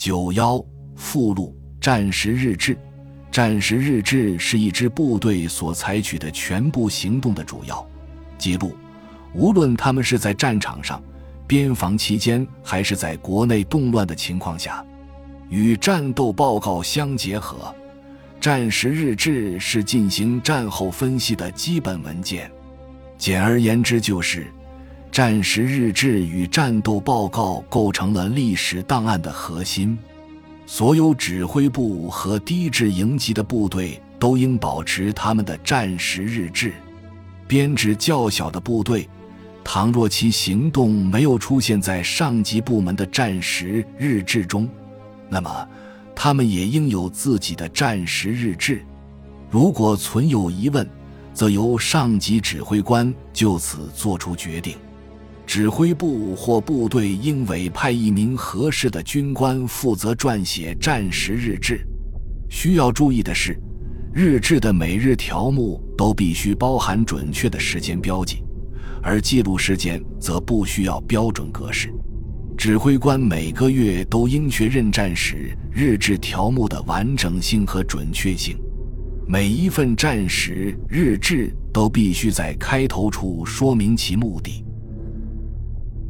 九幺附录：战时日志。战时日志是一支部队所采取的全部行动的主要记录，无论他们是在战场上、边防期间，还是在国内动乱的情况下，与战斗报告相结合。战时日志是进行战后分析的基本文件。简而言之，就是战时日志与战斗报告构成了历史档案的核心。所有指挥部和低质营级的部队都应保持他们的战时日志。编制较小的部队，倘若其行动没有出现在上级部门的战时日志中，那么他们也应有自己的战时日志。如果存有疑问，则由上级指挥官就此作出决定。指挥部或部队应委派一名合适的军官负责撰写战时日志。需要注意的是，日志的每日条目都必须包含准确的时间标记，而记录时间则不需要标准格式。指挥官每个月都应确认战时日志条目的完整性和准确性。每一份战时日志都必须在开头处说明其目的。